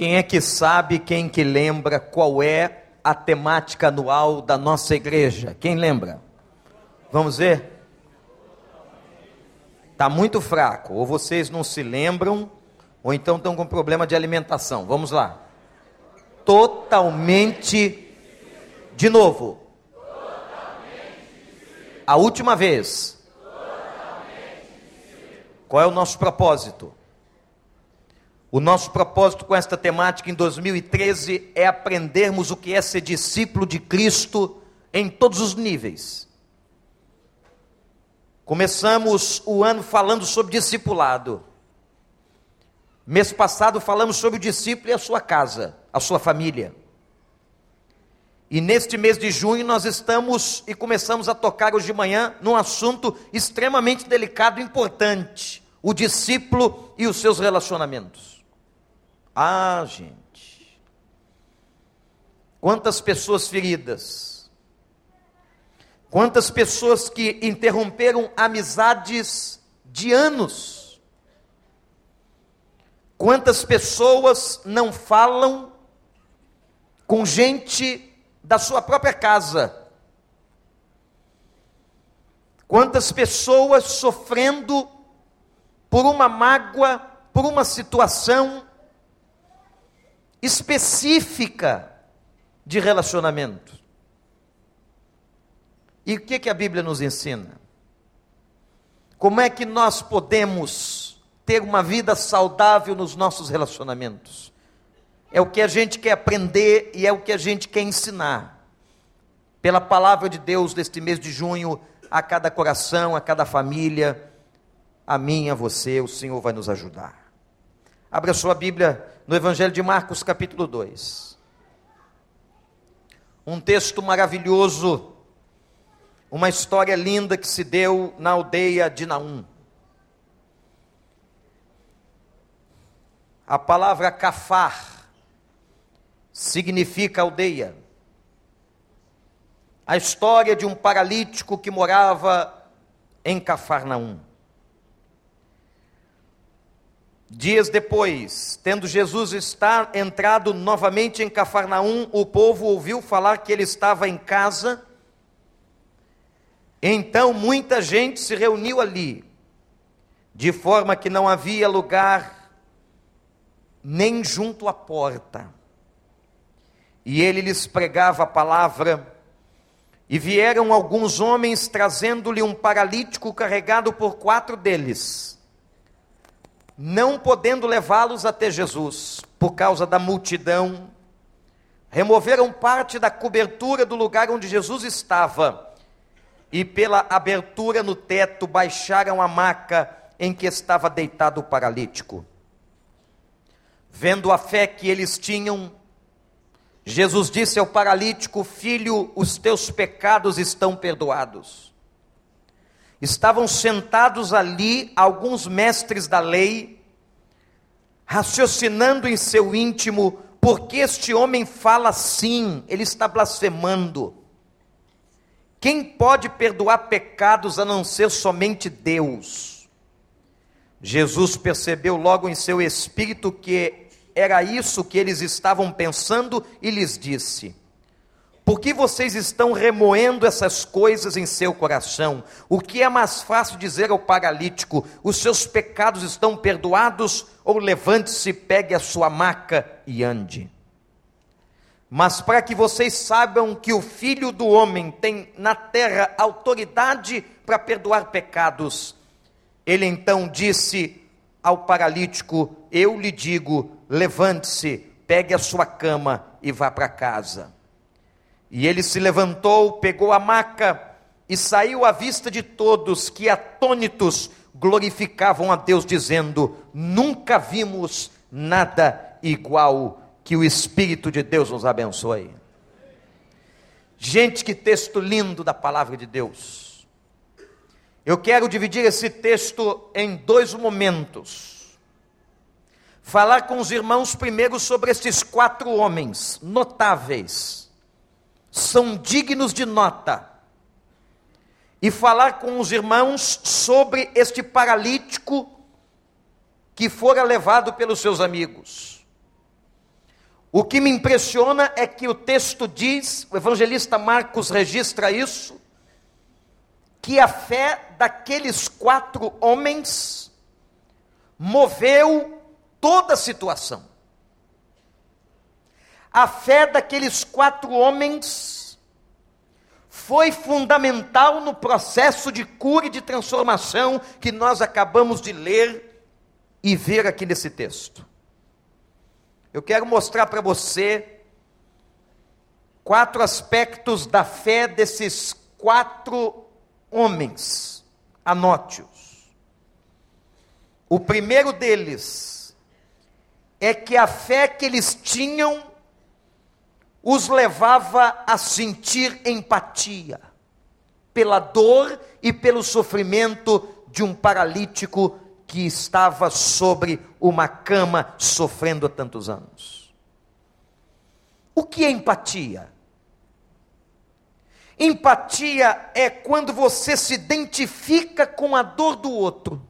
Quem é que sabe, quem que lembra qual é a temática anual da nossa igreja? Quem lembra? Vamos ver? Está muito fraco. Ou vocês não se lembram, ou então estão com problema de alimentação. Vamos lá. Totalmente. De novo. A última vez. Qual é o nosso propósito? O nosso propósito com esta temática em 2013 é aprendermos o que é ser discípulo de Cristo em todos os níveis. Começamos o ano falando sobre discipulado. Mês passado falamos sobre o discípulo e a sua casa, a sua família. E neste mês de junho nós estamos e começamos a tocar hoje de manhã num assunto extremamente delicado e importante: o discípulo e os seus relacionamentos. Ah, gente. Quantas pessoas feridas. Quantas pessoas que interromperam amizades de anos. Quantas pessoas não falam com gente da sua própria casa. Quantas pessoas sofrendo por uma mágoa, por uma situação específica de relacionamento. E o que, que a Bíblia nos ensina? Como é que nós podemos ter uma vida saudável nos nossos relacionamentos? É o que a gente quer aprender e é o que a gente quer ensinar. Pela palavra de Deus deste mês de junho, a cada coração, a cada família, a mim, a você, o Senhor vai nos ajudar. Abra sua Bíblia no Evangelho de Marcos, capítulo 2. Um texto maravilhoso, uma história linda que se deu na aldeia de Naum. A palavra cafar significa aldeia. A história de um paralítico que morava em Cafarnaum. Dias depois, tendo Jesus estar entrado novamente em Cafarnaum, o povo ouviu falar que ele estava em casa. Então muita gente se reuniu ali, de forma que não havia lugar nem junto à porta. E ele lhes pregava a palavra. E vieram alguns homens trazendo-lhe um paralítico carregado por quatro deles não podendo levá-los até Jesus, por causa da multidão, removeram parte da cobertura do lugar onde Jesus estava e, pela abertura no teto, baixaram a maca em que estava deitado o paralítico. Vendo a fé que eles tinham, Jesus disse ao paralítico: Filho, os teus pecados estão perdoados. Estavam sentados ali alguns mestres da lei, raciocinando em seu íntimo, porque este homem fala assim, ele está blasfemando. Quem pode perdoar pecados a não ser somente Deus? Jesus percebeu logo em seu espírito que era isso que eles estavam pensando e lhes disse: por que vocês estão remoendo essas coisas em seu coração? O que é mais fácil dizer ao paralítico: os seus pecados estão perdoados? Ou levante-se, pegue a sua maca e ande. Mas para que vocês saibam que o Filho do Homem tem na terra autoridade para perdoar pecados, ele então disse ao paralítico: Eu lhe digo, levante-se, pegue a sua cama e vá para casa. E ele se levantou, pegou a maca e saiu à vista de todos que, atônitos, glorificavam a Deus, dizendo: Nunca vimos nada igual. Que o Espírito de Deus nos abençoe. Gente, que texto lindo da palavra de Deus. Eu quero dividir esse texto em dois momentos. Falar com os irmãos primeiro sobre esses quatro homens notáveis são dignos de nota. E falar com os irmãos sobre este paralítico que fora levado pelos seus amigos. O que me impressiona é que o texto diz, o evangelista Marcos registra isso, que a fé daqueles quatro homens moveu toda a situação. A fé daqueles quatro homens foi fundamental no processo de cura e de transformação que nós acabamos de ler e ver aqui nesse texto. Eu quero mostrar para você quatro aspectos da fé desses quatro homens. Anote-os. O primeiro deles é que a fé que eles tinham os levava a sentir empatia pela dor e pelo sofrimento de um paralítico que estava sobre uma cama sofrendo há tantos anos. O que é empatia? Empatia é quando você se identifica com a dor do outro,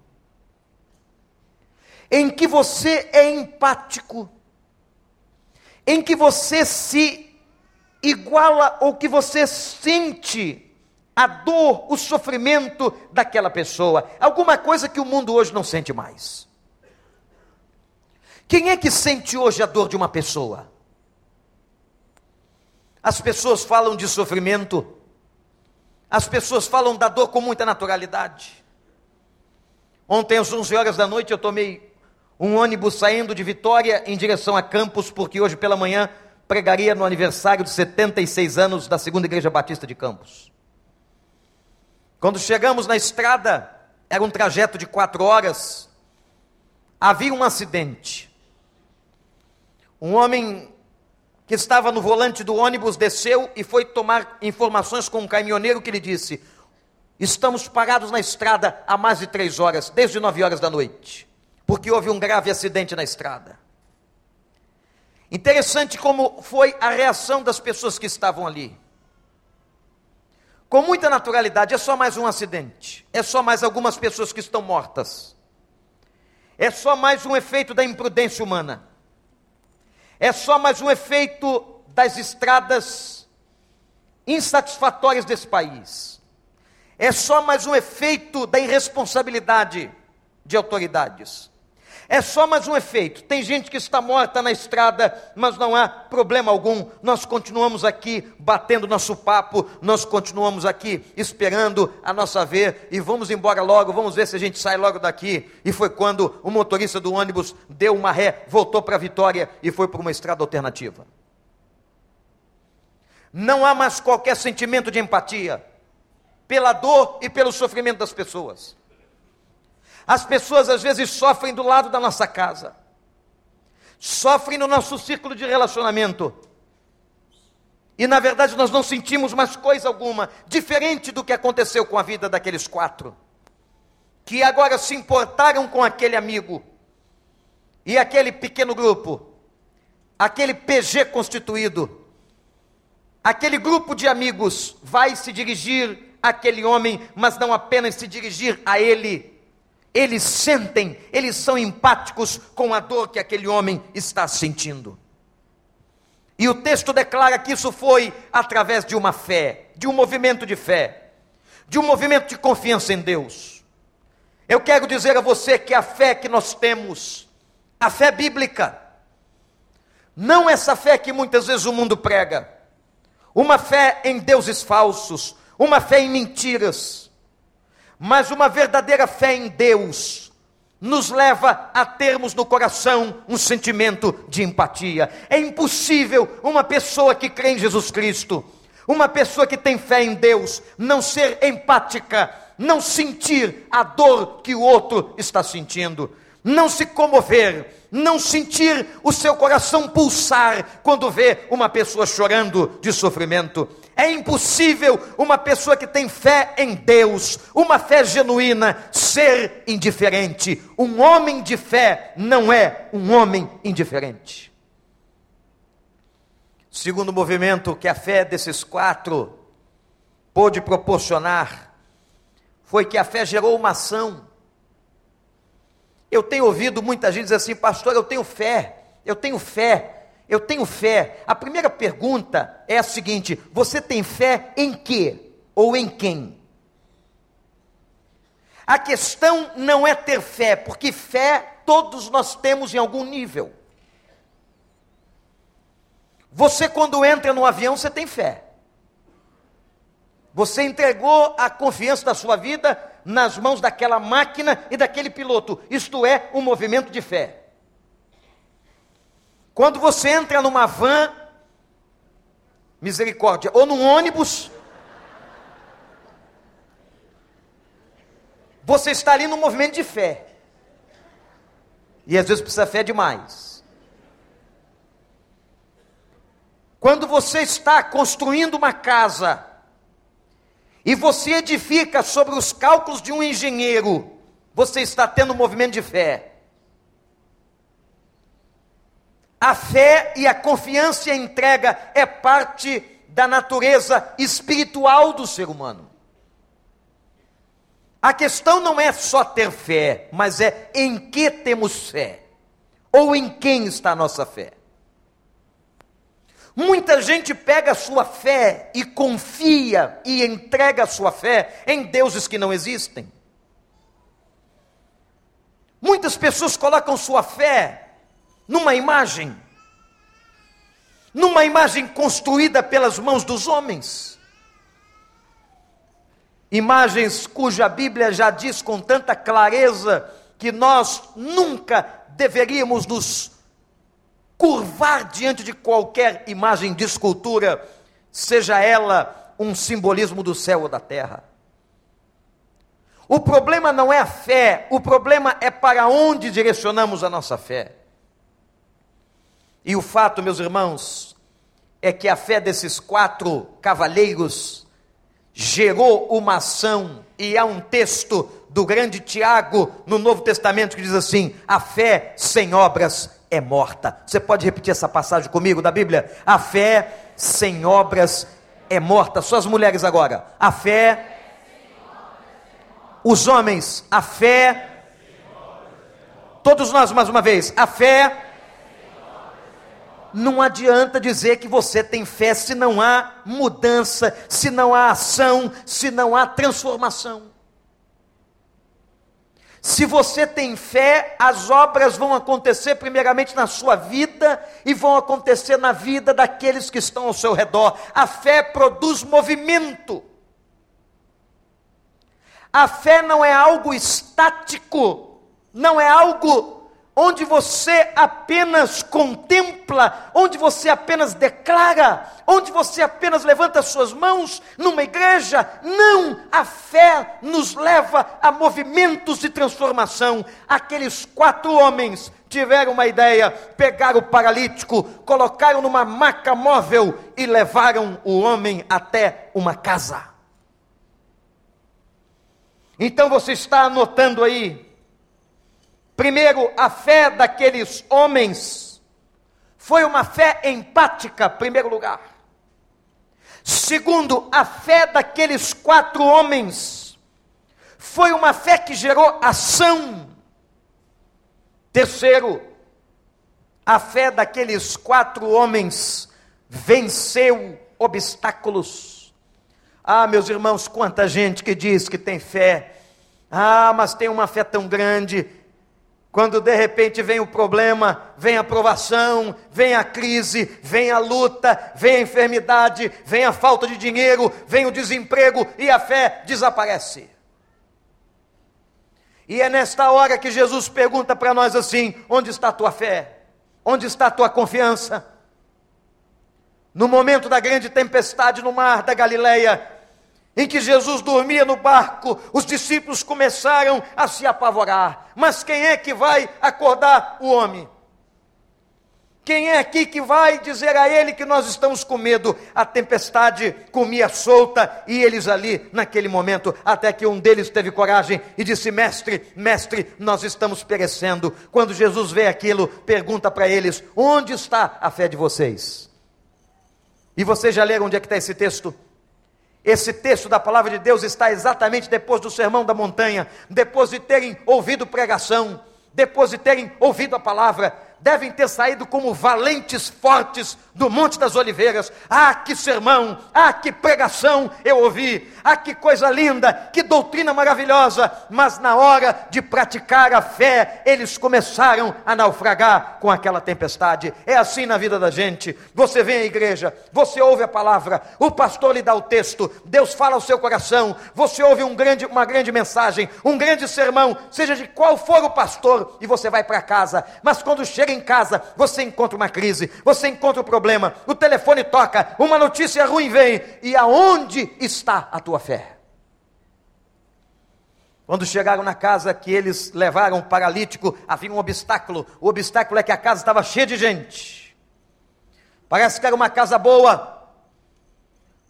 em que você é empático, em que você se iguala ou que você sente a dor, o sofrimento daquela pessoa, alguma coisa que o mundo hoje não sente mais. Quem é que sente hoje a dor de uma pessoa? As pessoas falam de sofrimento, as pessoas falam da dor com muita naturalidade. Ontem, às 11 horas da noite, eu tomei um ônibus saindo de Vitória em direção a Campos, porque hoje pela manhã pregaria no aniversário de 76 anos da Segunda Igreja Batista de Campos. Quando chegamos na estrada, era um trajeto de quatro horas, havia um acidente. Um homem que estava no volante do ônibus desceu e foi tomar informações com um caminhoneiro que lhe disse: Estamos parados na estrada há mais de três horas, desde nove horas da noite, porque houve um grave acidente na estrada. Interessante como foi a reação das pessoas que estavam ali com muita naturalidade, é só mais um acidente, é só mais algumas pessoas que estão mortas, é só mais um efeito da imprudência humana, é só mais um efeito das estradas insatisfatórias desse país, é só mais um efeito da irresponsabilidade de autoridades. É só mais um efeito. Tem gente que está morta na estrada, mas não há problema algum. Nós continuamos aqui batendo nosso papo, nós continuamos aqui esperando a nossa vez e vamos embora logo, vamos ver se a gente sai logo daqui. E foi quando o motorista do ônibus deu uma ré, voltou para a Vitória e foi para uma estrada alternativa. Não há mais qualquer sentimento de empatia pela dor e pelo sofrimento das pessoas. As pessoas às vezes sofrem do lado da nossa casa, sofrem no nosso círculo de relacionamento. E na verdade nós não sentimos mais coisa alguma, diferente do que aconteceu com a vida daqueles quatro, que agora se importaram com aquele amigo e aquele pequeno grupo, aquele PG constituído, aquele grupo de amigos vai se dirigir àquele homem, mas não apenas se dirigir a ele, eles sentem, eles são empáticos com a dor que aquele homem está sentindo. E o texto declara que isso foi através de uma fé, de um movimento de fé, de um movimento de confiança em Deus. Eu quero dizer a você que a fé que nós temos, a fé bíblica, não essa fé que muitas vezes o mundo prega, uma fé em deuses falsos, uma fé em mentiras, mas uma verdadeira fé em Deus nos leva a termos no coração um sentimento de empatia. É impossível uma pessoa que crê em Jesus Cristo, uma pessoa que tem fé em Deus, não ser empática, não sentir a dor que o outro está sentindo, não se comover, não sentir o seu coração pulsar quando vê uma pessoa chorando de sofrimento. É impossível uma pessoa que tem fé em Deus, uma fé genuína, ser indiferente. Um homem de fé não é um homem indiferente. Segundo movimento que a fé desses quatro pôde proporcionar foi que a fé gerou uma ação. Eu tenho ouvido muita gente dizer assim, pastor, eu tenho fé, eu tenho fé, eu tenho fé. A primeira pergunta é a seguinte: você tem fé em quê? Ou em quem? A questão não é ter fé, porque fé todos nós temos em algum nível. Você, quando entra no avião, você tem fé. Você entregou a confiança da sua vida nas mãos daquela máquina e daquele piloto. Isto é um movimento de fé. Quando você entra numa van, misericórdia, ou num ônibus, você está ali num movimento de fé. E às vezes precisa fé demais. Quando você está construindo uma casa, e você edifica sobre os cálculos de um engenheiro, você está tendo um movimento de fé. A fé e a confiança e a entrega é parte da natureza espiritual do ser humano. A questão não é só ter fé, mas é em que temos fé, ou em quem está a nossa fé. Muita gente pega a sua fé e confia e entrega a sua fé em deuses que não existem. Muitas pessoas colocam sua fé numa imagem, numa imagem construída pelas mãos dos homens. Imagens cuja Bíblia já diz com tanta clareza que nós nunca deveríamos nos curvar diante de qualquer imagem de escultura, seja ela um simbolismo do céu ou da terra. O problema não é a fé, o problema é para onde direcionamos a nossa fé. E o fato, meus irmãos, é que a fé desses quatro cavaleiros gerou uma ação, e há um texto do grande Tiago no Novo Testamento que diz assim: a fé sem obras é morta. Você pode repetir essa passagem comigo da Bíblia? A fé sem obras é morta. Só as mulheres agora. A fé. Os homens, a fé. Todos nós mais uma vez. A fé não adianta dizer que você tem fé se não há mudança, se não há ação, se não há transformação. Se você tem fé, as obras vão acontecer primeiramente na sua vida e vão acontecer na vida daqueles que estão ao seu redor. A fé produz movimento. A fé não é algo estático, não é algo onde você apenas contempla, onde você apenas declara, onde você apenas levanta suas mãos numa igreja. Não, a fé nos leva a movimentos de transformação. Aqueles quatro homens tiveram uma ideia, pegaram o paralítico, colocaram numa maca móvel e levaram o homem até uma casa. Então você está anotando aí Primeiro, a fé daqueles homens foi uma fé empática, primeiro lugar. Segundo, a fé daqueles quatro homens foi uma fé que gerou ação. Terceiro, a fé daqueles quatro homens venceu obstáculos. Ah, meus irmãos, quanta gente que diz que tem fé. Ah, mas tem uma fé tão grande quando de repente vem o problema, vem a provação, vem a crise, vem a luta, vem a enfermidade, vem a falta de dinheiro, vem o desemprego e a fé desaparece. E é nesta hora que Jesus pergunta para nós assim: onde está a tua fé? Onde está a tua confiança? No momento da grande tempestade no mar da Galileia, em que Jesus dormia no barco, os discípulos começaram a se apavorar. Mas quem é que vai acordar o homem? Quem é aqui que vai dizer a ele que nós estamos com medo? A tempestade comia solta e eles ali, naquele momento, até que um deles teve coragem e disse: Mestre, mestre, nós estamos perecendo. Quando Jesus vê aquilo, pergunta para eles: Onde está a fé de vocês? E vocês já leram onde é que está esse texto? Esse texto da palavra de Deus está exatamente depois do sermão da montanha, depois de terem ouvido pregação, depois de terem ouvido a palavra, devem ter saído como valentes fortes do Monte das Oliveiras. Ah, que sermão! Ah, que pregação eu ouvi! Ah, que coisa linda! Que doutrina maravilhosa! Mas na hora de praticar a fé, eles começaram a naufragar com aquela tempestade. É assim na vida da gente. Você vem à igreja, você ouve a palavra, o pastor lhe dá o texto, Deus fala ao seu coração, você ouve um grande, uma grande mensagem, um grande sermão, seja de qual for o pastor, e você vai para casa. Mas quando chega em casa, você encontra uma crise, você encontra um problema, o telefone toca, uma notícia ruim vem, e aonde está a tua fé? Quando chegaram na casa que eles levaram o paralítico, havia um obstáculo. O obstáculo é que a casa estava cheia de gente. Parece que era uma casa boa.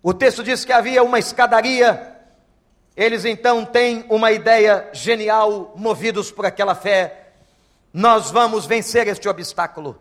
O texto diz que havia uma escadaria. Eles então têm uma ideia genial, movidos por aquela fé. Nós vamos vencer este obstáculo.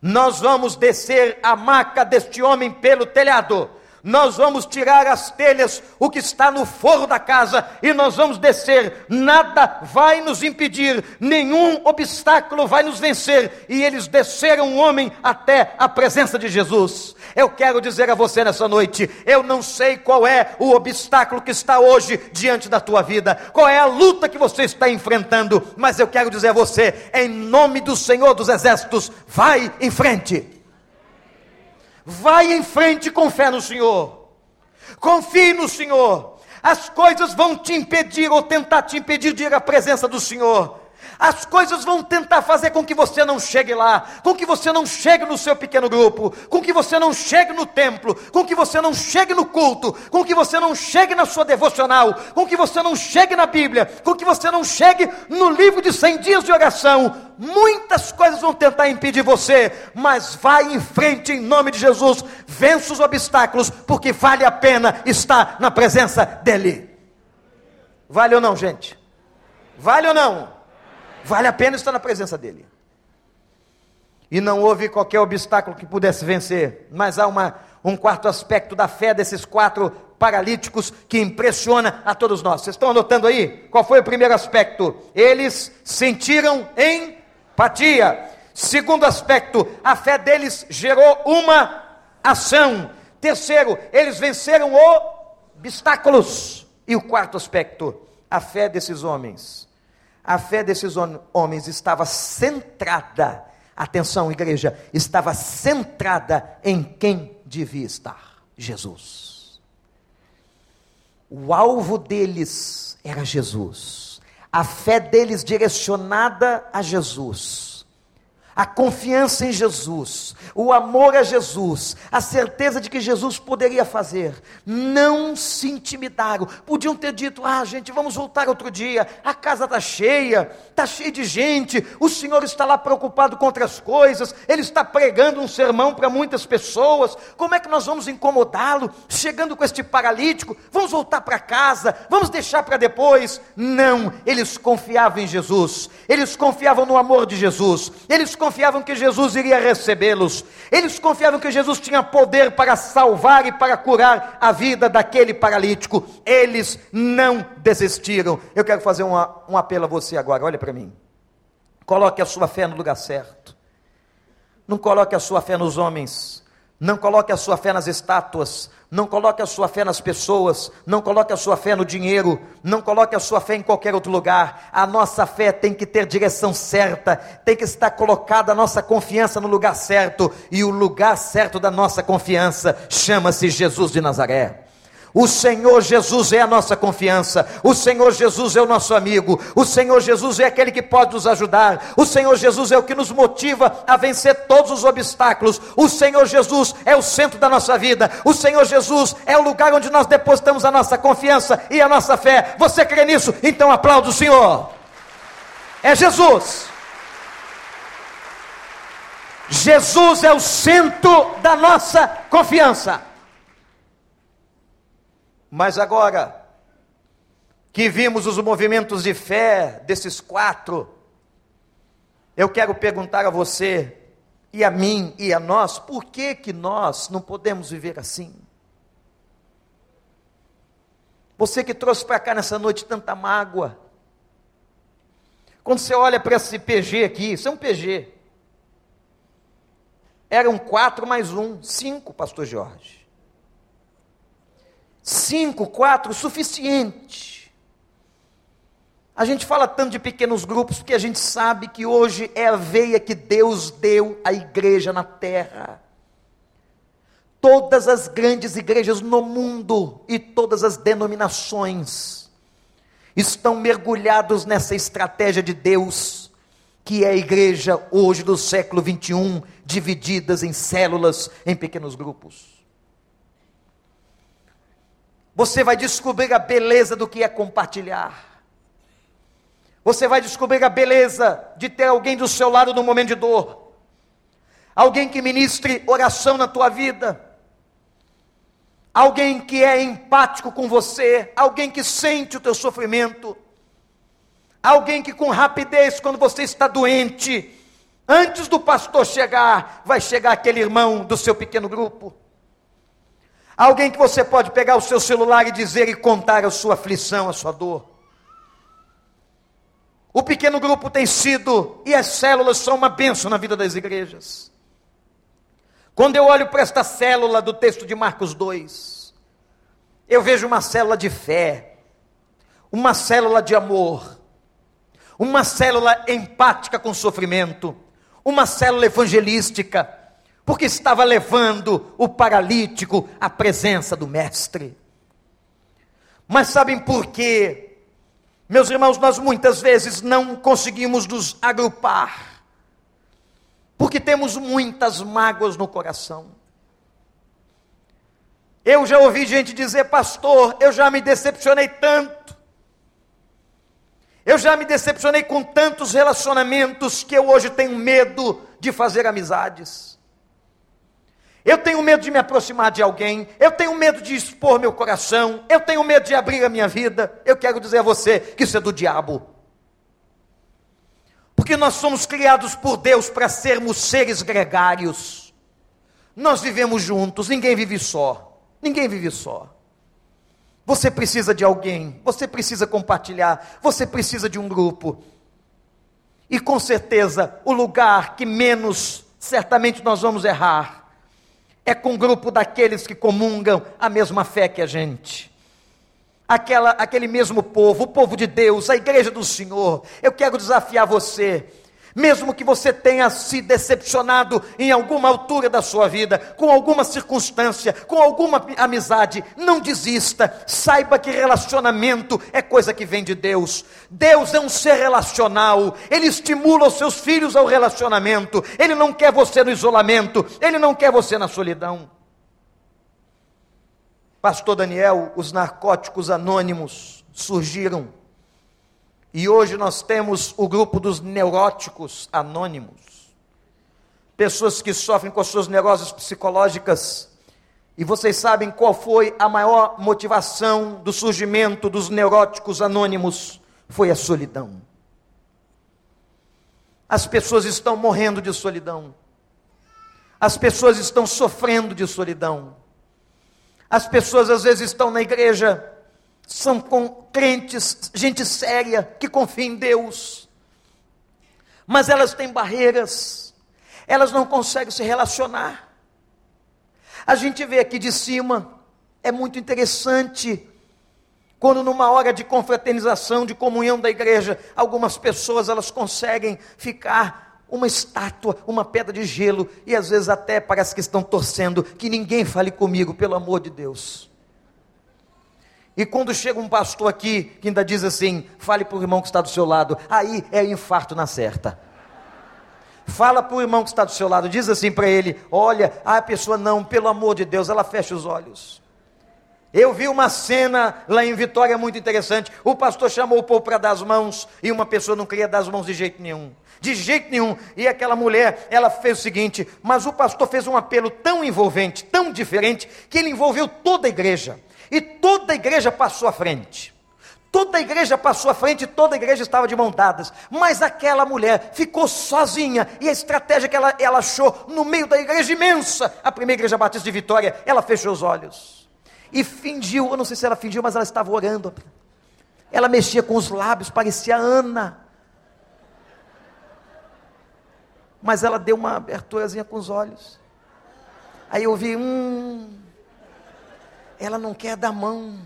Nós vamos descer a maca deste homem pelo telhado nós vamos tirar as telhas, o que está no forro da casa, e nós vamos descer. Nada vai nos impedir, nenhum obstáculo vai nos vencer. E eles desceram o homem até a presença de Jesus. Eu quero dizer a você nessa noite: eu não sei qual é o obstáculo que está hoje diante da tua vida, qual é a luta que você está enfrentando, mas eu quero dizer a você, em nome do Senhor dos Exércitos, vai em frente. Vai em frente com fé no Senhor. Confie no Senhor. As coisas vão te impedir ou tentar te impedir de ir à presença do Senhor. As coisas vão tentar fazer com que você não chegue lá, com que você não chegue no seu pequeno grupo, com que você não chegue no templo, com que você não chegue no culto, com que você não chegue na sua devocional, com que você não chegue na Bíblia, com que você não chegue no livro de 100 dias de oração. Muitas coisas vão tentar impedir você, mas vai em frente em nome de Jesus, vença os obstáculos, porque vale a pena estar na presença dEle. Vale ou não, gente? Vale ou não? Vale a pena estar na presença dele. E não houve qualquer obstáculo que pudesse vencer, mas há uma, um quarto aspecto da fé desses quatro paralíticos que impressiona a todos nós. Vocês estão anotando aí? Qual foi o primeiro aspecto? Eles sentiram empatia. Segundo aspecto, a fé deles gerou uma ação. Terceiro, eles venceram obstáculos. E o quarto aspecto, a fé desses homens a fé desses homens estava centrada, atenção, igreja, estava centrada em quem devia estar: Jesus. O alvo deles era Jesus, a fé deles direcionada a Jesus a confiança em Jesus, o amor a Jesus, a certeza de que Jesus poderia fazer, não se intimidaram. Podiam ter dito: ah, gente, vamos voltar outro dia, a casa está cheia, está cheia de gente, o Senhor está lá preocupado com outras coisas, Ele está pregando um sermão para muitas pessoas, como é que nós vamos incomodá-lo, chegando com este paralítico? Vamos voltar para casa, vamos deixar para depois? Não, eles confiavam em Jesus, eles confiavam no amor de Jesus, eles confiavam confiavam que Jesus iria recebê-los, eles confiavam que Jesus tinha poder para salvar e para curar a vida daquele paralítico, eles não desistiram. Eu quero fazer uma, um apelo a você agora, olha para mim. Coloque a sua fé no lugar certo, não coloque a sua fé nos homens, não coloque a sua fé nas estátuas, não coloque a sua fé nas pessoas, não coloque a sua fé no dinheiro, não coloque a sua fé em qualquer outro lugar. A nossa fé tem que ter direção certa, tem que estar colocada a nossa confiança no lugar certo, e o lugar certo da nossa confiança chama-se Jesus de Nazaré. O Senhor Jesus é a nossa confiança, o Senhor Jesus é o nosso amigo, o Senhor Jesus é aquele que pode nos ajudar, o Senhor Jesus é o que nos motiva a vencer todos os obstáculos, o Senhor Jesus é o centro da nossa vida, o Senhor Jesus é o lugar onde nós depositamos a nossa confiança e a nossa fé. Você crê nisso? Então aplauda o Senhor. É Jesus. Jesus é o centro da nossa confiança. Mas agora que vimos os movimentos de fé desses quatro, eu quero perguntar a você e a mim e a nós, por que que nós não podemos viver assim? Você que trouxe para cá nessa noite tanta mágoa. Quando você olha para esse PG aqui, isso é um PG. Eram quatro mais um, cinco, pastor Jorge. Cinco, quatro, suficiente. A gente fala tanto de pequenos grupos porque a gente sabe que hoje é a veia que Deus deu à igreja na terra. Todas as grandes igrejas no mundo e todas as denominações estão mergulhados nessa estratégia de Deus, que é a igreja hoje do século 21, divididas em células, em pequenos grupos. Você vai descobrir a beleza do que é compartilhar. Você vai descobrir a beleza de ter alguém do seu lado no momento de dor. Alguém que ministre oração na tua vida. Alguém que é empático com você, alguém que sente o teu sofrimento. Alguém que com rapidez quando você está doente, antes do pastor chegar, vai chegar aquele irmão do seu pequeno grupo. Alguém que você pode pegar o seu celular e dizer e contar a sua aflição, a sua dor. O pequeno grupo tem sido, e as células são uma bênção na vida das igrejas. Quando eu olho para esta célula do texto de Marcos 2, eu vejo uma célula de fé, uma célula de amor, uma célula empática com sofrimento, uma célula evangelística, porque estava levando o paralítico à presença do Mestre. Mas sabem por quê? Meus irmãos, nós muitas vezes não conseguimos nos agrupar, porque temos muitas mágoas no coração. Eu já ouvi gente dizer, pastor, eu já me decepcionei tanto. Eu já me decepcionei com tantos relacionamentos que eu hoje tenho medo de fazer amizades. Eu tenho medo de me aproximar de alguém, eu tenho medo de expor meu coração, eu tenho medo de abrir a minha vida. Eu quero dizer a você que isso é do diabo. Porque nós somos criados por Deus para sermos seres gregários. Nós vivemos juntos, ninguém vive só. Ninguém vive só. Você precisa de alguém, você precisa compartilhar, você precisa de um grupo. E com certeza, o lugar que menos certamente nós vamos errar é com o grupo daqueles que comungam a mesma fé que a gente. Aquela, aquele mesmo povo, o povo de Deus, a igreja do Senhor. Eu quero desafiar você mesmo que você tenha se decepcionado em alguma altura da sua vida, com alguma circunstância, com alguma amizade, não desista. Saiba que relacionamento é coisa que vem de Deus. Deus é um ser relacional, ele estimula os seus filhos ao relacionamento. Ele não quer você no isolamento, ele não quer você na solidão. Pastor Daniel, os narcóticos anônimos surgiram e hoje nós temos o grupo dos neuróticos anônimos. Pessoas que sofrem com as suas neuroses psicológicas. E vocês sabem qual foi a maior motivação do surgimento dos neuróticos anônimos? Foi a solidão. As pessoas estão morrendo de solidão. As pessoas estão sofrendo de solidão. As pessoas às vezes estão na igreja são crentes, gente séria, que confia em Deus, mas elas têm barreiras, elas não conseguem se relacionar. A gente vê aqui de cima, é muito interessante, quando numa hora de confraternização, de comunhão da igreja, algumas pessoas elas conseguem ficar uma estátua, uma pedra de gelo, e às vezes até parece que estão torcendo que ninguém fale comigo, pelo amor de Deus. E quando chega um pastor aqui que ainda diz assim: fale para o irmão que está do seu lado, aí é infarto na certa. Fala para o irmão que está do seu lado, diz assim para ele: olha, a pessoa não, pelo amor de Deus, ela fecha os olhos. Eu vi uma cena lá em Vitória muito interessante. O pastor chamou o povo para dar as mãos e uma pessoa não queria dar as mãos de jeito nenhum. De jeito nenhum. E aquela mulher, ela fez o seguinte: mas o pastor fez um apelo tão envolvente, tão diferente, que ele envolveu toda a igreja. E toda a igreja passou à frente. Toda a igreja passou à frente, toda a igreja estava de mão dadas. Mas aquela mulher ficou sozinha. E a estratégia que ela, ela achou no meio da igreja imensa, a primeira igreja batista de Vitória, ela fechou os olhos. E fingiu, eu não sei se ela fingiu, mas ela estava orando. Ela mexia com os lábios, parecia Ana. Mas ela deu uma aberturazinha com os olhos. Aí eu vi, hum, ela não quer dar mão.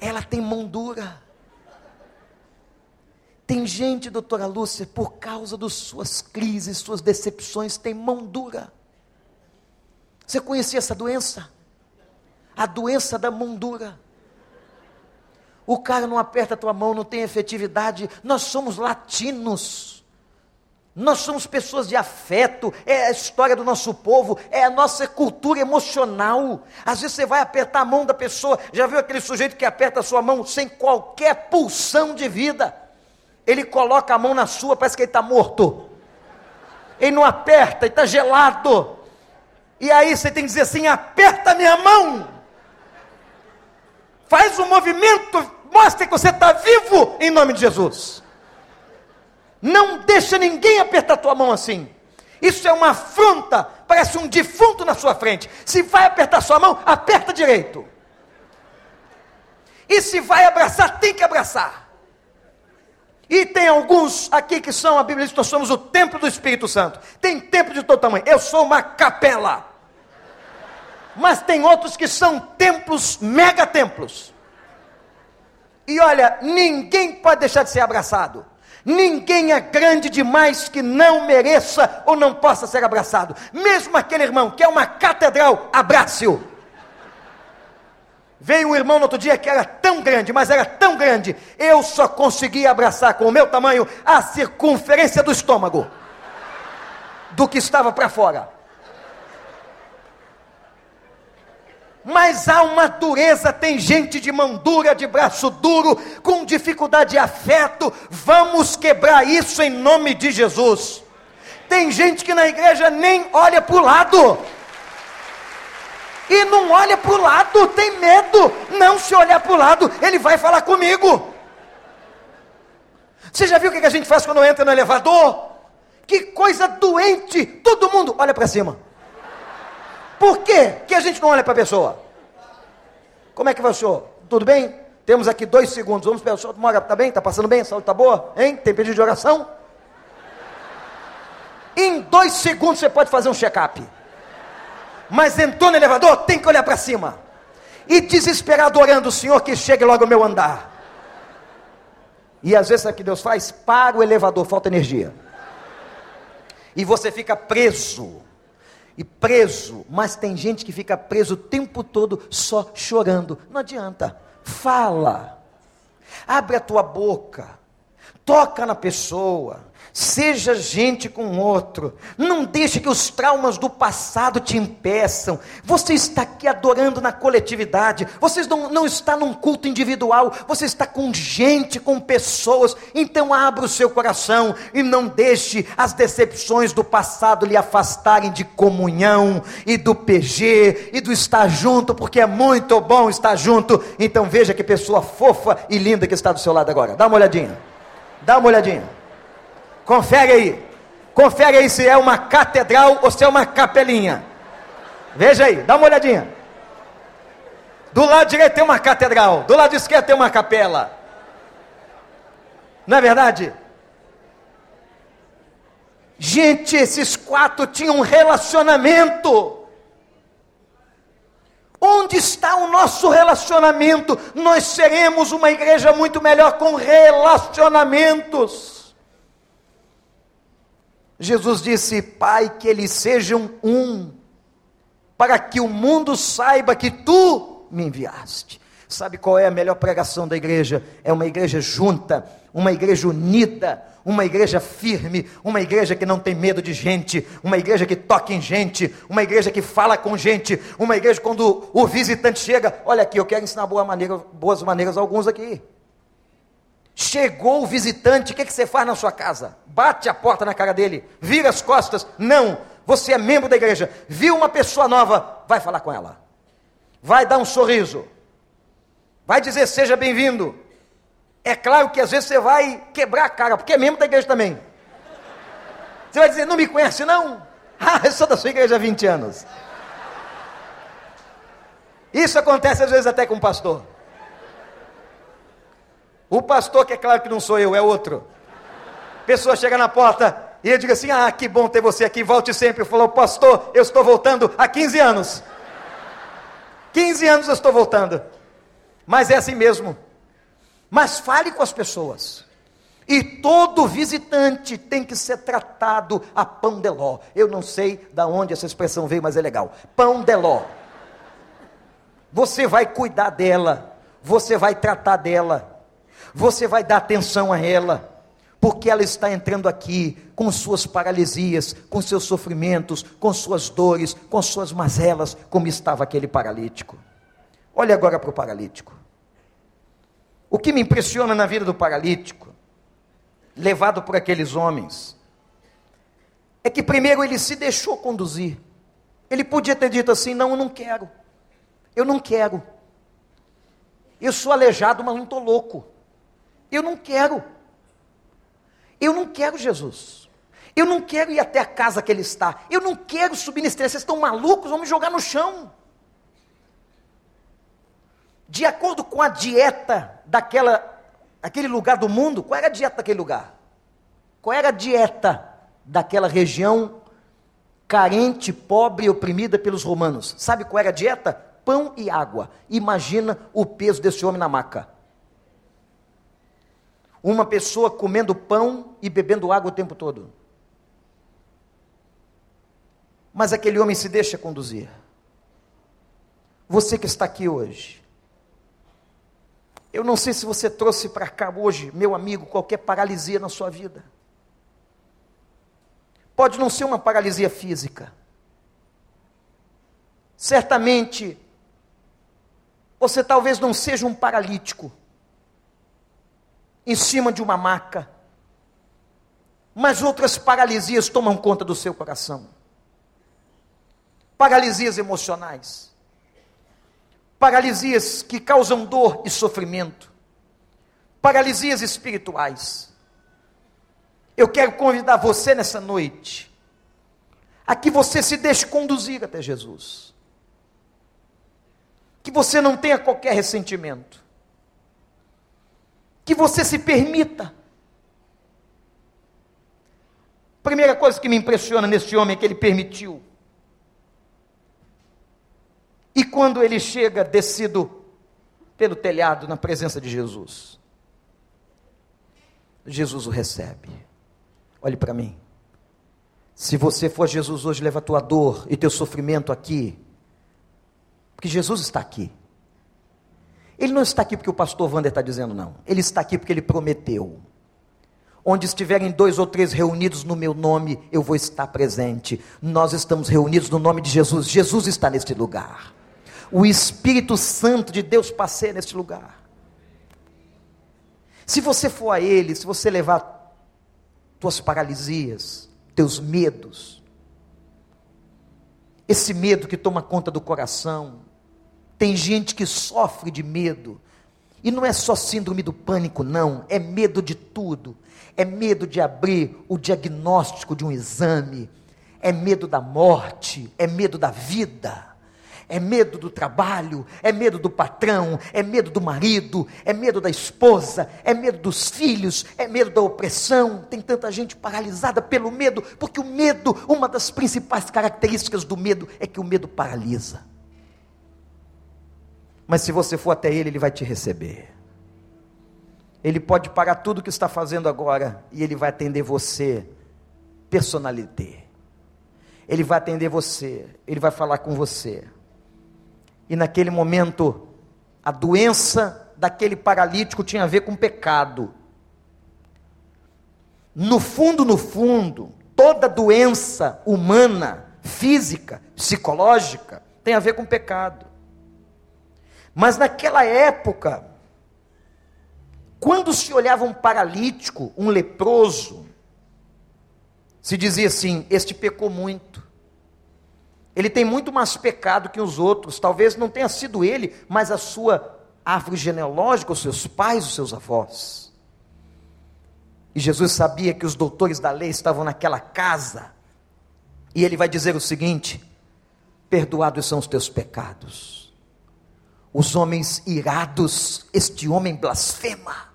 Ela tem mão dura. Tem gente, doutora Lúcia, por causa das suas crises, suas decepções, tem mão dura. Você conhecia essa doença? A doença da mão dura. O cara não aperta a tua mão, não tem efetividade. Nós somos latinos. Nós somos pessoas de afeto, é a história do nosso povo, é a nossa cultura emocional. Às vezes você vai apertar a mão da pessoa, já viu aquele sujeito que aperta a sua mão sem qualquer pulsão de vida? Ele coloca a mão na sua, parece que ele está morto. Ele não aperta, ele está gelado. E aí você tem que dizer assim: aperta minha mão. Faz um movimento, mostre que você está vivo em nome de Jesus. Não deixa ninguém apertar tua mão assim. Isso é uma afronta, parece um defunto na sua frente. Se vai apertar sua mão, aperta direito. E se vai abraçar, tem que abraçar. E tem alguns aqui que são, a Bíblia diz que nós somos o templo do Espírito Santo. Tem templo de todo tamanho. Eu sou uma capela. Mas tem outros que são templos, mega templos. E olha, ninguém pode deixar de ser abraçado. Ninguém é grande demais que não mereça ou não possa ser abraçado. Mesmo aquele irmão que é uma catedral, abrace-o. Veio um irmão no outro dia que era tão grande, mas era tão grande, eu só conseguia abraçar com o meu tamanho a circunferência do estômago, do que estava para fora. Mas há uma dureza, tem gente de mão dura, de braço duro, com dificuldade de afeto. Vamos quebrar isso em nome de Jesus. Tem gente que na igreja nem olha para o lado. E não olha para o lado, tem medo. Não se olhar para o lado, ele vai falar comigo. Você já viu o que a gente faz quando entra no elevador? Que coisa doente! Todo mundo olha para cima. Por quê que a gente não olha para a pessoa? Como é que vai o senhor? Tudo bem? Temos aqui dois segundos. Vamos para o senhor. Mora, está bem? Está passando bem? A saúde está boa? Hein? Tem pedido de oração? Em dois segundos você pode fazer um check-up. Mas entrou no elevador, tem que olhar para cima. E desesperado orando, o Senhor que chegue logo ao meu andar. E às vezes o que Deus faz? Para o elevador, falta energia. E você fica preso e preso, mas tem gente que fica preso o tempo todo só chorando. Não adianta. Fala. Abre a tua boca. Toca na pessoa. Seja gente com outro. Não deixe que os traumas do passado te impeçam. Você está aqui adorando na coletividade. Você não, não está num culto individual. Você está com gente, com pessoas. Então abra o seu coração e não deixe as decepções do passado lhe afastarem de comunhão e do PG e do estar junto, porque é muito bom estar junto. Então veja que pessoa fofa e linda que está do seu lado agora. Dá uma olhadinha. Dá uma olhadinha. Confere aí. Confere aí se é uma catedral ou se é uma capelinha. Veja aí, dá uma olhadinha. Do lado direito tem uma catedral, do lado esquerdo tem uma capela. Não é verdade? Gente, esses quatro tinham um relacionamento. Onde está o nosso relacionamento? Nós seremos uma igreja muito melhor com relacionamentos. Jesus disse: Pai, que eles sejam um, para que o mundo saiba que tu me enviaste. Sabe qual é a melhor pregação da igreja? É uma igreja junta, uma igreja unida, uma igreja firme, uma igreja que não tem medo de gente, uma igreja que toca em gente, uma igreja que fala com gente, uma igreja quando o visitante chega, olha aqui, eu quero ensinar boa maneira, boas maneiras a alguns aqui. Chegou o visitante, o que, que você faz na sua casa? Bate a porta na cara dele, vira as costas. Não, você é membro da igreja. Viu uma pessoa nova, vai falar com ela. Vai dar um sorriso. Vai dizer seja bem-vindo. É claro que às vezes você vai quebrar a cara, porque é membro da igreja também. Você vai dizer, não me conhece não? Ah, eu sou da sua igreja há 20 anos. Isso acontece às vezes até com o pastor. O pastor, que é claro que não sou eu, é outro. Pessoa chega na porta, E eu digo assim: ah, que bom ter você aqui, volte sempre. Falou, pastor, eu estou voltando há 15 anos. 15 anos eu estou voltando. Mas é assim mesmo. Mas fale com as pessoas. E todo visitante tem que ser tratado a pão de ló. Eu não sei da onde essa expressão veio, mas é legal. Pão de ló. Você vai cuidar dela, você vai tratar dela, você vai dar atenção a ela, porque ela está entrando aqui com suas paralisias, com seus sofrimentos, com suas dores, com suas mazelas, como estava aquele paralítico. Olhe agora para o paralítico. O que me impressiona na vida do paralítico, levado por aqueles homens, é que primeiro ele se deixou conduzir. Ele podia ter dito assim: não, eu não quero. Eu não quero. Eu sou aleijado, mas não estou louco. Eu não quero. Eu não quero Jesus. Eu não quero ir até a casa que ele está. Eu não quero subir nesse Vocês estão malucos? Vão me jogar no chão. De acordo com a dieta daquela, daquele lugar do mundo, qual era a dieta daquele lugar? Qual era a dieta daquela região carente, pobre e oprimida pelos romanos? Sabe qual era a dieta? pão e água. Imagina o peso desse homem na maca. Uma pessoa comendo pão e bebendo água o tempo todo. Mas aquele homem se deixa conduzir. Você que está aqui hoje. Eu não sei se você trouxe para cá hoje, meu amigo, qualquer paralisia na sua vida. Pode não ser uma paralisia física. Certamente você talvez não seja um paralítico em cima de uma maca, mas outras paralisias tomam conta do seu coração. Paralisias emocionais, paralisias que causam dor e sofrimento, paralisias espirituais. Eu quero convidar você nessa noite a que você se deixe conduzir até Jesus. Que você não tenha qualquer ressentimento, que você se permita. Primeira coisa que me impressiona nesse homem é que ele permitiu. E quando ele chega descido pelo telhado na presença de Jesus, Jesus o recebe. Olhe para mim. Se você for Jesus hoje, leva a tua dor e teu sofrimento aqui porque Jesus está aqui. Ele não está aqui porque o pastor Wander está dizendo, não. Ele está aqui porque ele prometeu. Onde estiverem dois ou três reunidos no meu nome, eu vou estar presente. Nós estamos reunidos no nome de Jesus. Jesus está neste lugar. O Espírito Santo de Deus passeia neste lugar. Se você for a Ele, se você levar tuas paralisias, teus medos, esse medo que toma conta do coração, tem gente que sofre de medo. E não é só síndrome do pânico, não. É medo de tudo. É medo de abrir o diagnóstico de um exame. É medo da morte. É medo da vida. É medo do trabalho. É medo do patrão. É medo do marido. É medo da esposa. É medo dos filhos. É medo da opressão. Tem tanta gente paralisada pelo medo. Porque o medo, uma das principais características do medo é que o medo paralisa. Mas se você for até Ele, Ele vai te receber. Ele pode parar tudo o que está fazendo agora e Ele vai atender você, personalité. Ele vai atender você, Ele vai falar com você. E naquele momento, a doença daquele paralítico tinha a ver com pecado. No fundo, no fundo, toda doença humana, física, psicológica, tem a ver com pecado. Mas naquela época, quando se olhava um paralítico, um leproso, se dizia assim: este pecou muito. Ele tem muito mais pecado que os outros. Talvez não tenha sido ele, mas a sua árvore genealógica, os seus pais, os seus avós. E Jesus sabia que os doutores da lei estavam naquela casa. E ele vai dizer o seguinte: perdoados são os teus pecados os homens irados, este homem blasfema.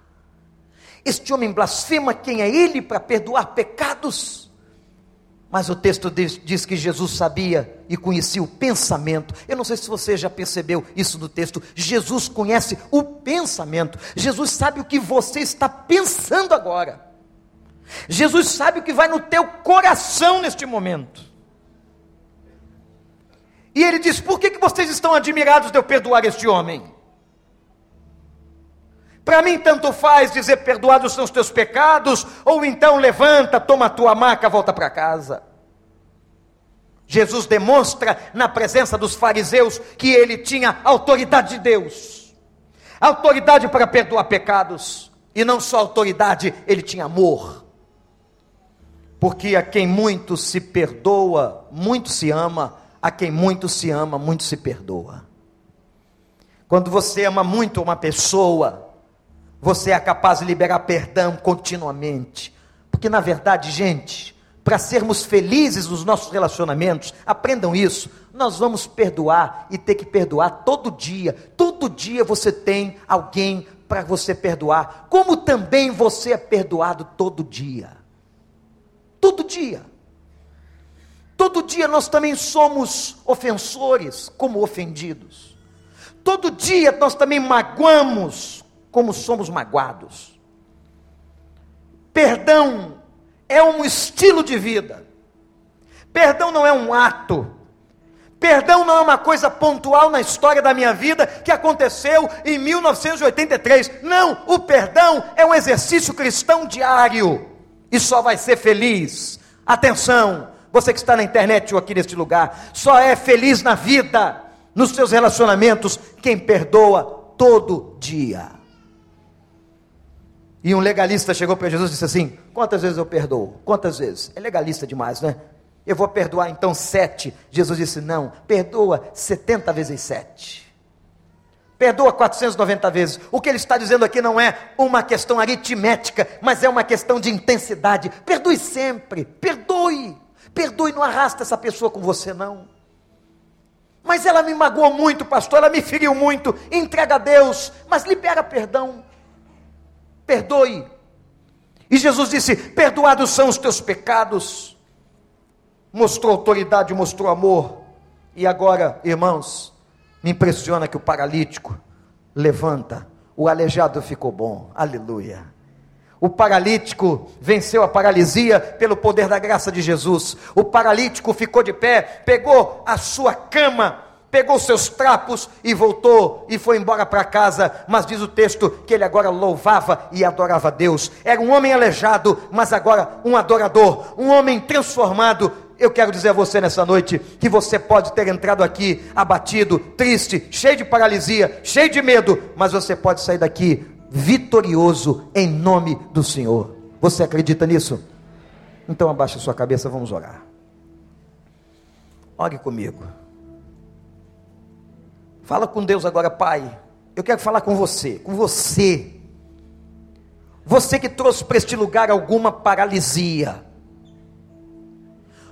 Este homem blasfema quem é ele para perdoar pecados? Mas o texto diz, diz, que Jesus sabia e conhecia o pensamento. Eu não sei se você já percebeu isso no texto. Jesus conhece o pensamento. Jesus sabe o que você está pensando agora. Jesus sabe o que vai no teu coração neste momento. E ele diz: Por que, que vocês estão admirados de eu perdoar este homem? Para mim, tanto faz dizer perdoados são os teus pecados, ou então levanta, toma a tua maca, volta para casa. Jesus demonstra na presença dos fariseus que ele tinha autoridade de Deus, autoridade para perdoar pecados, e não só autoridade, ele tinha amor. Porque a quem muito se perdoa, muito se ama, a quem muito se ama, muito se perdoa. Quando você ama muito uma pessoa, você é capaz de liberar perdão continuamente. Porque na verdade, gente, para sermos felizes nos nossos relacionamentos, aprendam isso, nós vamos perdoar e ter que perdoar todo dia. Todo dia você tem alguém para você perdoar, como também você é perdoado todo dia. Todo dia. Todo dia nós também somos ofensores, como ofendidos. Todo dia nós também magoamos, como somos magoados. Perdão é um estilo de vida. Perdão não é um ato. Perdão não é uma coisa pontual na história da minha vida que aconteceu em 1983. Não, o perdão é um exercício cristão diário e só vai ser feliz. Atenção, você que está na internet ou aqui neste lugar, só é feliz na vida, nos seus relacionamentos, quem perdoa todo dia. E um legalista chegou para Jesus e disse assim: Quantas vezes eu perdoo? Quantas vezes? É legalista demais, né? Eu vou perdoar então sete. Jesus disse: Não, perdoa setenta vezes sete. Perdoa 490 vezes. O que ele está dizendo aqui não é uma questão aritmética, mas é uma questão de intensidade. Perdoe sempre, perdoe. Perdoe, não arrasta essa pessoa com você, não. Mas ela me magoou muito, pastor, ela me feriu muito. Entrega a Deus, mas libera perdão perdoe. E Jesus disse: Perdoados são os teus pecados. Mostrou autoridade, mostrou amor. E agora, irmãos, me impressiona que o paralítico levanta, o aleijado ficou bom. Aleluia. O paralítico venceu a paralisia pelo poder da graça de Jesus. O paralítico ficou de pé, pegou a sua cama pegou seus trapos e voltou e foi embora para casa. Mas diz o texto que ele agora louvava e adorava Deus. Era um homem aleijado, mas agora um adorador, um homem transformado. Eu quero dizer a você nessa noite que você pode ter entrado aqui abatido, triste, cheio de paralisia, cheio de medo, mas você pode sair daqui vitorioso em nome do Senhor. Você acredita nisso? Então abaixa sua cabeça, vamos orar. Ore comigo. Fala com Deus agora, Pai. Eu quero falar com você, com você. Você que trouxe para este lugar alguma paralisia.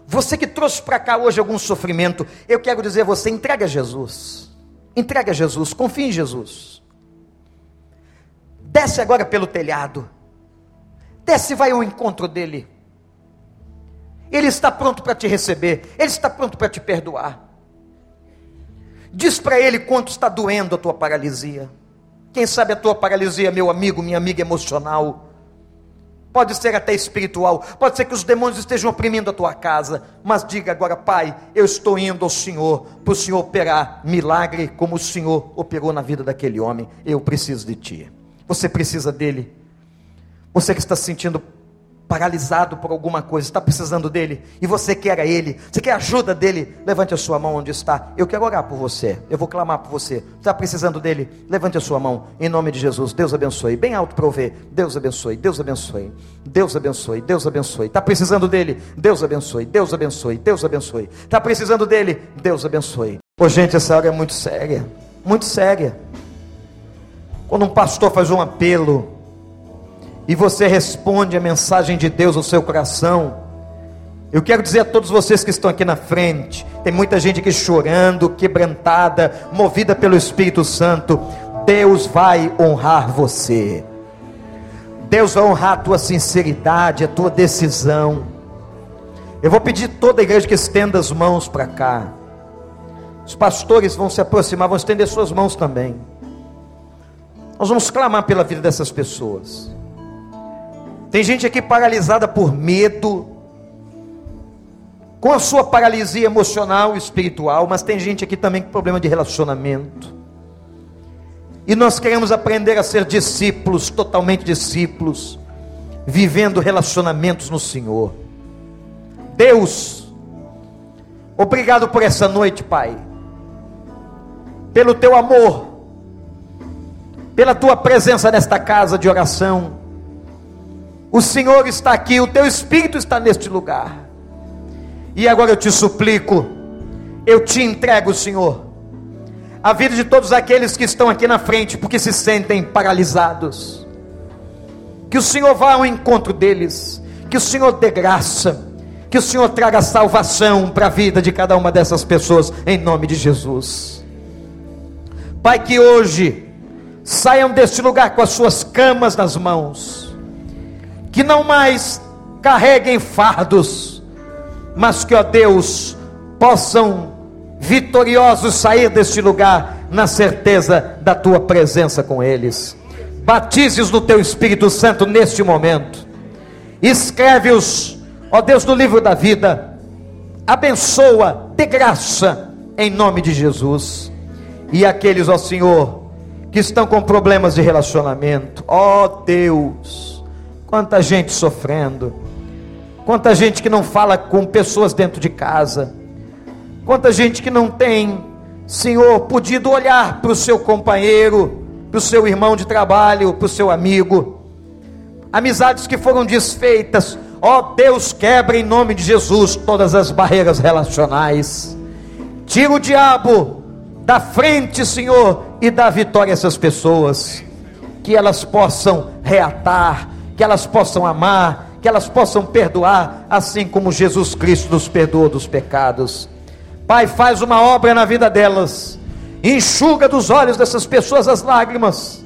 Você que trouxe para cá hoje algum sofrimento. Eu quero dizer a você: entregue a Jesus. Entregue a Jesus, confie em Jesus. Desce agora pelo telhado. Desce e vai ao encontro dele. Ele está pronto para te receber. Ele está pronto para te perdoar. Diz para ele quanto está doendo a tua paralisia. Quem sabe a tua paralisia, meu amigo, minha amiga emocional, pode ser até espiritual, pode ser que os demônios estejam oprimindo a tua casa, mas diga agora, Pai, eu estou indo ao Senhor, para o Senhor operar milagre como o Senhor operou na vida daquele homem. Eu preciso de Ti. Você precisa dele. Você que está se sentindo paralisado por alguma coisa, está precisando dele, e você quer a ele, você quer a ajuda dele, levante a sua mão onde está. Eu quero orar por você, eu vou clamar por você. Está precisando dele? Levante a sua mão, em nome de Jesus. Deus abençoe, bem alto para ouvir. Deus abençoe, Deus abençoe, Deus abençoe, Deus abençoe. Está precisando dele? Deus abençoe, Deus abençoe, Deus abençoe. Está precisando dele? Deus abençoe. Ô gente, essa hora é muito séria, muito séria. Quando um pastor faz um apelo, e você responde a mensagem de Deus ao seu coração. Eu quero dizer a todos vocês que estão aqui na frente, tem muita gente aqui chorando, quebrantada, movida pelo Espírito Santo. Deus vai honrar você. Deus vai honrar a tua sinceridade, a tua decisão. Eu vou pedir toda a igreja que estenda as mãos para cá. Os pastores vão se aproximar, vão estender suas mãos também. Nós vamos clamar pela vida dessas pessoas. Tem gente aqui paralisada por medo, com a sua paralisia emocional e espiritual, mas tem gente aqui também com problema de relacionamento. E nós queremos aprender a ser discípulos, totalmente discípulos, vivendo relacionamentos no Senhor. Deus, obrigado por essa noite, Pai, pelo teu amor, pela tua presença nesta casa de oração. O Senhor está aqui, o teu Espírito está neste lugar. E agora eu te suplico, eu te entrego, Senhor, a vida de todos aqueles que estão aqui na frente, porque se sentem paralisados. Que o Senhor vá ao encontro deles, que o Senhor dê graça, que o Senhor traga salvação para a vida de cada uma dessas pessoas, em nome de Jesus. Pai, que hoje saiam deste lugar com as suas camas nas mãos, que não mais carreguem fardos, mas que, ó Deus, possam vitoriosos sair deste lugar na certeza da tua presença com eles. Batize-os no teu Espírito Santo neste momento. Escreve-os, ó Deus, no livro da vida. Abençoa, de graça, em nome de Jesus. E aqueles, ó Senhor, que estão com problemas de relacionamento, ó Deus, quanta gente sofrendo, quanta gente que não fala com pessoas dentro de casa Quanta gente que não tem, Senhor, podido olhar para o seu companheiro, para o seu irmão de trabalho, para o seu amigo. Amizades que foram desfeitas. Ó oh, Deus, quebra em nome de Jesus todas as barreiras relacionais. Tira o diabo da frente, Senhor, e dá vitória a essas pessoas. Que elas possam reatar, que elas possam amar, que elas possam perdoar, assim como Jesus Cristo nos perdoou dos pecados. Pai, faz uma obra na vida delas, enxuga dos olhos dessas pessoas as lágrimas,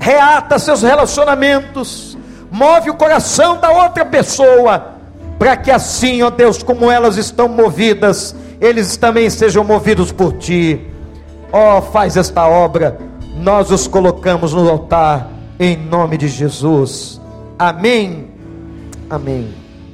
reata seus relacionamentos, move o coração da outra pessoa, para que assim, ó Deus, como elas estão movidas, eles também sejam movidos por Ti. Ó, oh, faz esta obra, nós os colocamos no altar, em nome de Jesus. Amém. Amém.